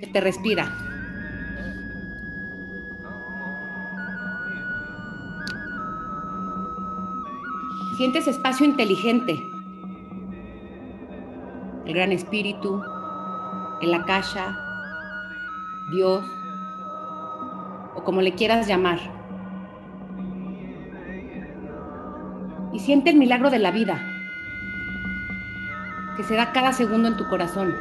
Que te respira. Sientes espacio inteligente. El gran espíritu, el akasha, Dios, o como le quieras llamar. Y siente el milagro de la vida que se da cada segundo en tu corazón.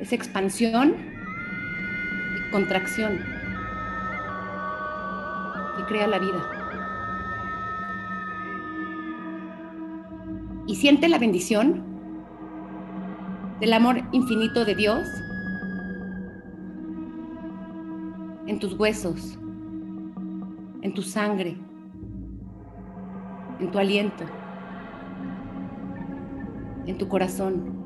Es expansión y contracción crea la vida. Y siente la bendición del amor infinito de Dios en tus huesos, en tu sangre, en tu aliento, en tu corazón.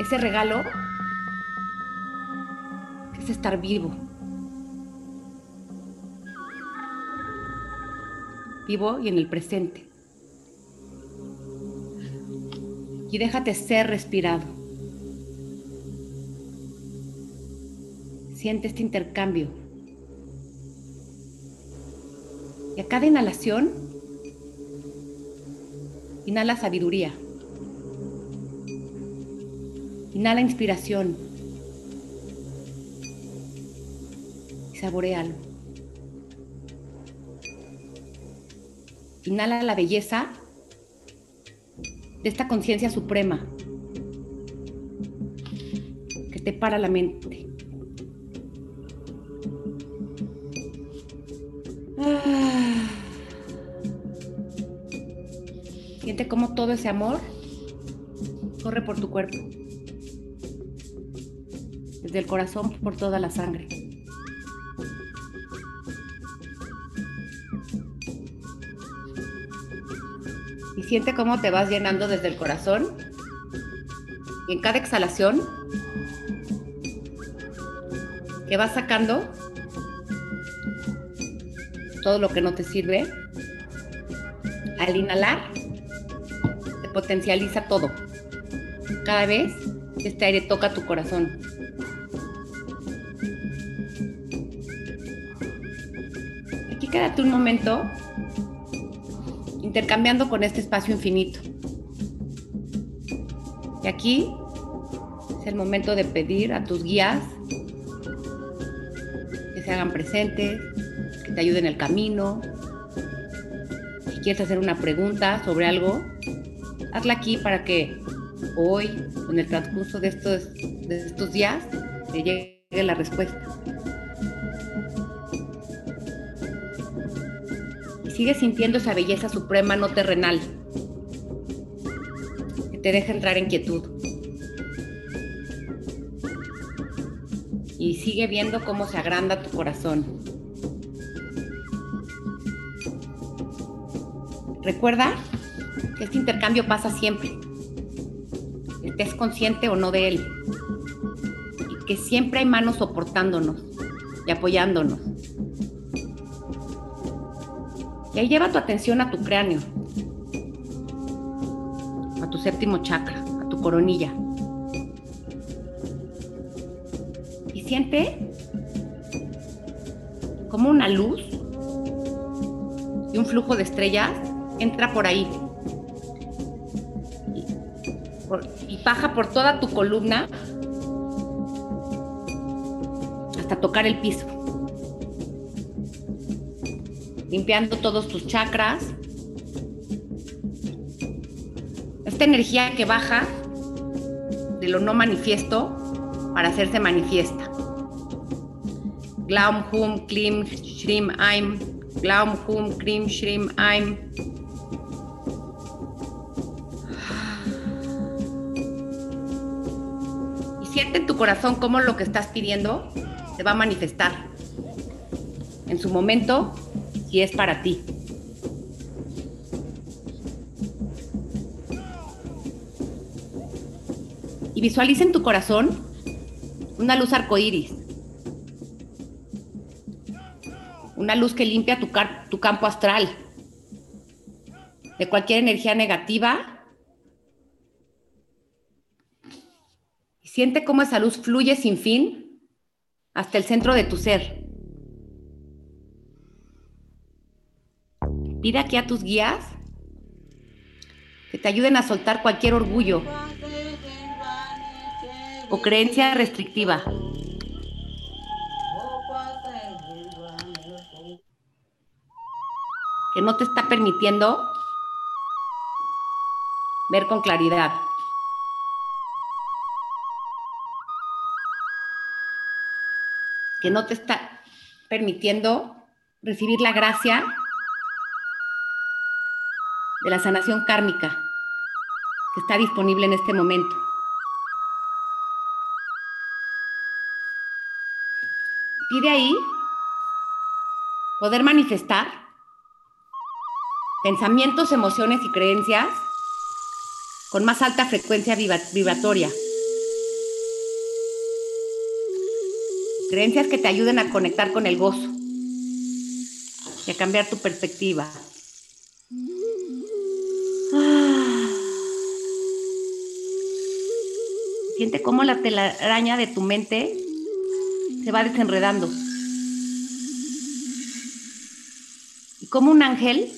Ese regalo es estar vivo. vivo y en el presente. Y déjate ser respirado. Siente este intercambio. Y a cada inhalación, inhala sabiduría. Inhala inspiración. Saborealo. Inhala la belleza de esta conciencia suprema que te para la mente. Ah. Siente cómo todo ese amor corre por tu cuerpo, desde el corazón por toda la sangre. siente cómo te vas llenando desde el corazón. Y en cada exhalación, que vas sacando todo lo que no te sirve, al inhalar, potencializa todo. Cada vez este aire toca tu corazón. Aquí quédate un momento intercambiando con este espacio infinito. Y aquí es el momento de pedir a tus guías que se hagan presentes, que te ayuden en el camino. Si quieres hacer una pregunta sobre algo, hazla aquí para que hoy, en el transcurso de estos, de estos días, te llegue la respuesta. sigue sintiendo esa belleza suprema no terrenal que te deja entrar en quietud. Y sigue viendo cómo se agranda tu corazón. Recuerda que este intercambio pasa siempre, estés consciente o no de él, y que siempre hay manos soportándonos y apoyándonos. Y ahí lleva tu atención a tu cráneo, a tu séptimo chakra, a tu coronilla. Y siente como una luz y un flujo de estrellas entra por ahí y, baja por toda tu columna hasta tocar el piso limpiando todos tus chakras. Esta energía que baja de lo no manifiesto para hacerse manifiesta. Glaum, Hum, Klim, Shrim, Aim. Glaum, Hum, Klim, Shrim, Aim. Siente en tu corazón cómo lo que estás pidiendo se va a manifestar. En su momento si es para ti. Y visualiza en tu corazón una luz arcoíris. una luz que limpia tu, tu campo astral de cualquier energía negativa. Siente cómo esa luz fluye sin fin hasta el centro de tu ser. Pide aquí a tus guías que te ayuden a soltar cualquier orgullo o creencia restrictiva. Que no te está permitiendo ver con claridad. Que no te está permitiendo recibir la gracia de la sanación kármica que está disponible en este momento. Pide ahí poder manifestar pensamientos, emociones y creencias con más alta frecuencia vibratoria. Creencias que te ayuden a conectar con el gozo y a cambiar tu perspectiva. Siente cómo la telaraña de tu mente se va desenredando. Y como un ángel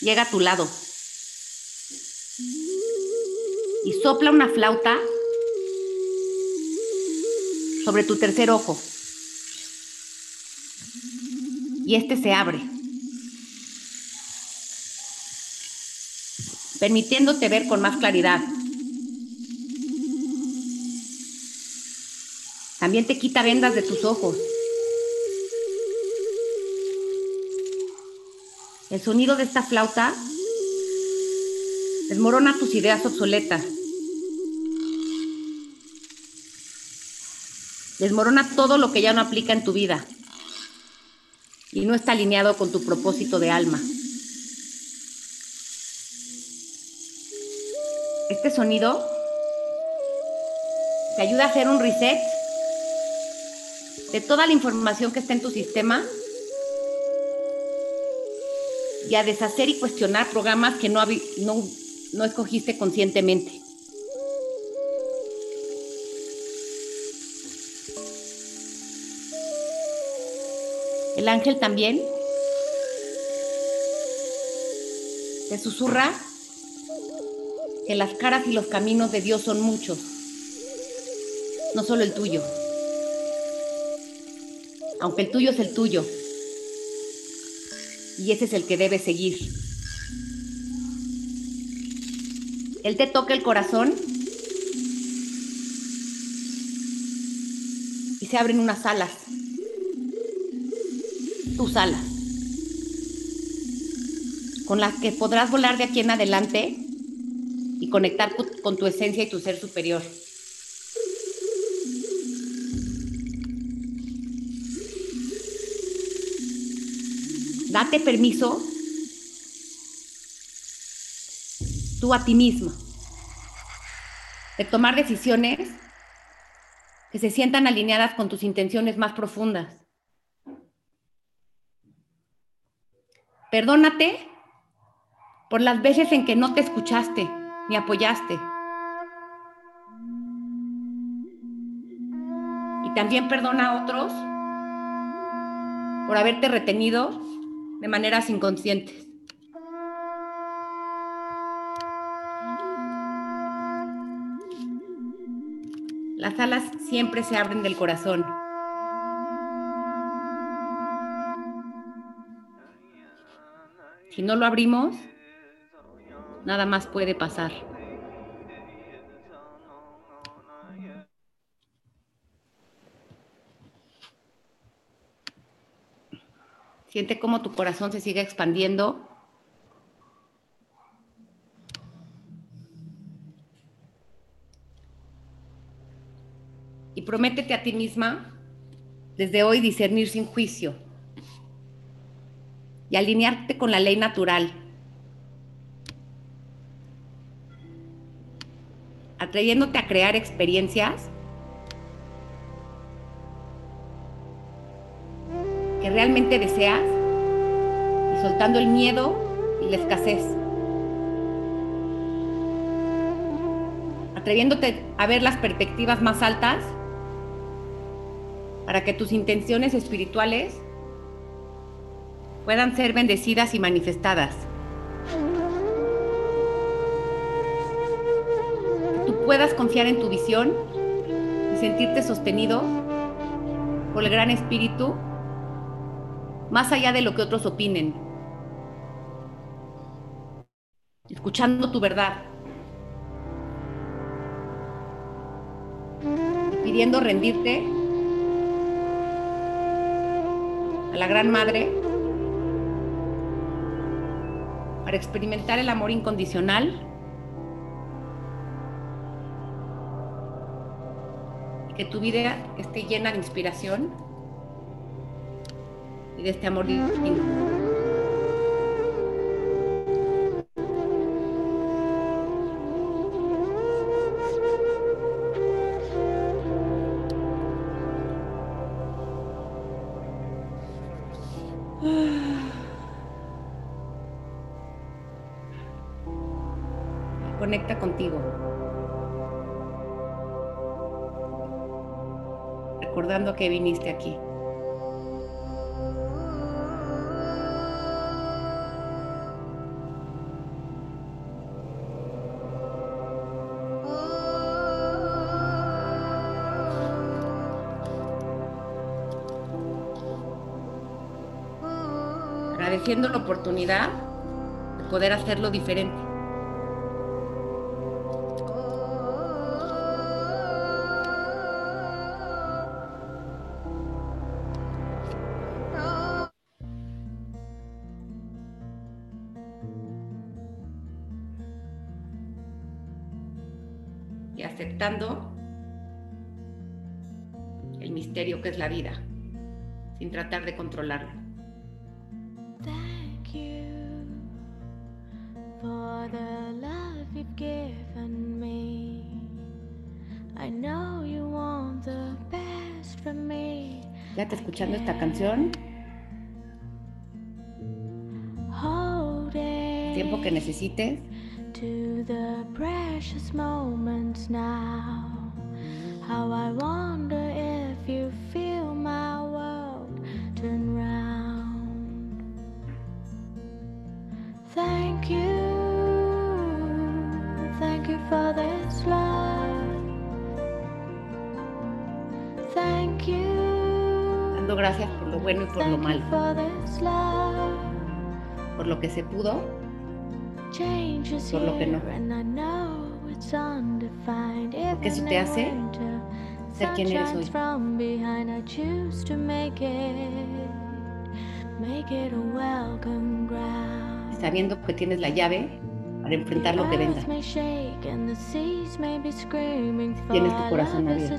llega a tu lado y sopla una flauta sobre tu tercer ojo. Y este se abre, permitiéndote ver con más claridad. También te quita vendas de tus ojos. El sonido de esta flauta desmorona tus ideas obsoletas. Desmorona todo lo que ya no aplica en tu vida y no está alineado con tu propósito de alma. Este sonido te ayuda a hacer un reset de toda la información que está en tu sistema y a deshacer y cuestionar programas que no, no, no escogiste conscientemente. El ángel también te susurra que las caras y los caminos de Dios son muchos, no solo el tuyo aunque el tuyo es el tuyo. Y ese es el que debes seguir. Él te toca el corazón y se abren unas alas. Tus alas. Con las que podrás volar de aquí en adelante y conectar con tu esencia y tu ser superior. date permiso tú a ti mismo de tomar decisiones que se sientan alineadas con tus intenciones más profundas. Perdónate por las veces en que no te escuchaste ni apoyaste. Y también perdona a otros por haberte retenido de maneras inconscientes. Las alas siempre se abren del corazón. Si no lo abrimos, nada más puede pasar. Siente cómo tu corazón se sigue expandiendo. Y prométete a ti misma desde hoy discernir sin juicio y alinearte con la ley natural, atrayéndote a crear experiencias que realmente deseas y soltando el miedo y la escasez. Atreviéndote a ver las perspectivas más altas para que tus intenciones espirituales puedan ser bendecidas y manifestadas. Tú puedas confiar en tu visión y sentirte sostenido por el gran espíritu más allá de lo que otros opinen. Escuchando tu verdad. Pidiendo rendirte a la Gran Madre para experimentar el amor incondicional que tu vida esté llena de inspiración y de este amor divino. Conecta contigo. Recordando que viniste aquí. agradeciendo la oportunidad de poder hacerlo diferente. Aceptando el misterio que es la vida, sin tratar de controlarlo. Thank you for the love you've given me. I know you want the best for me. Quédate escuchando esta canción tiempo que necesites. To the precious moments now. How I wonder if you feel my world turn round. Thank you, thank you for this love. Thank you. Dando gracias por lo bueno y por lo Thank you malo. for this love. Por lo que se pudo Por lo que no. here and I know it's undefined. Porque eso te hace ser quien eres hoy. shines from behind. I choose to make it, make it a welcome ground. sabiendo que tienes la llave para enfrentar lo que The venga. Tienes tu corazón abierto.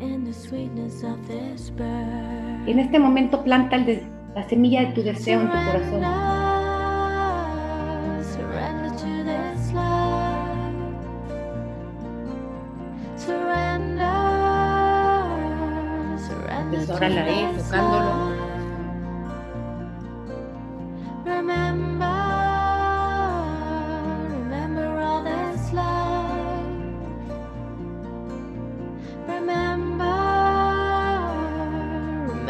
in the sweetness of this bird. En este momento planta el la semilla de tu deseo en tu corazón.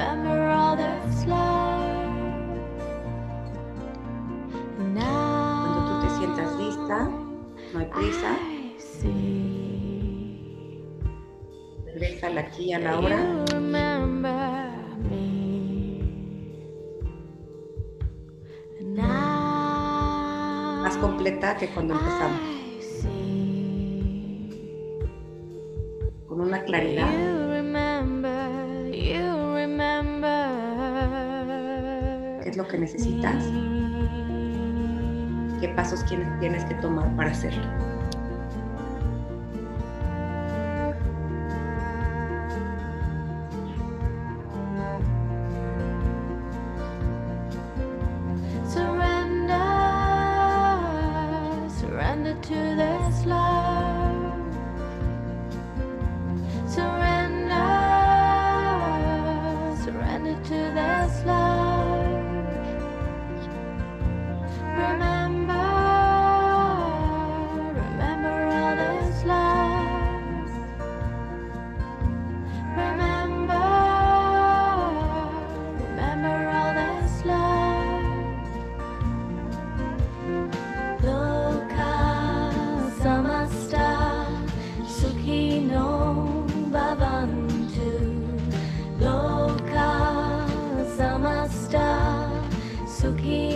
Remember all Cuando tú te sientas lista, no hay prisa, regresa al aquí y a la hora. Más completa que cuando empezamos. ¿Qué es lo que necesitas? ¿Qué pasos tienes que tomar para hacerlo? to this love. okay.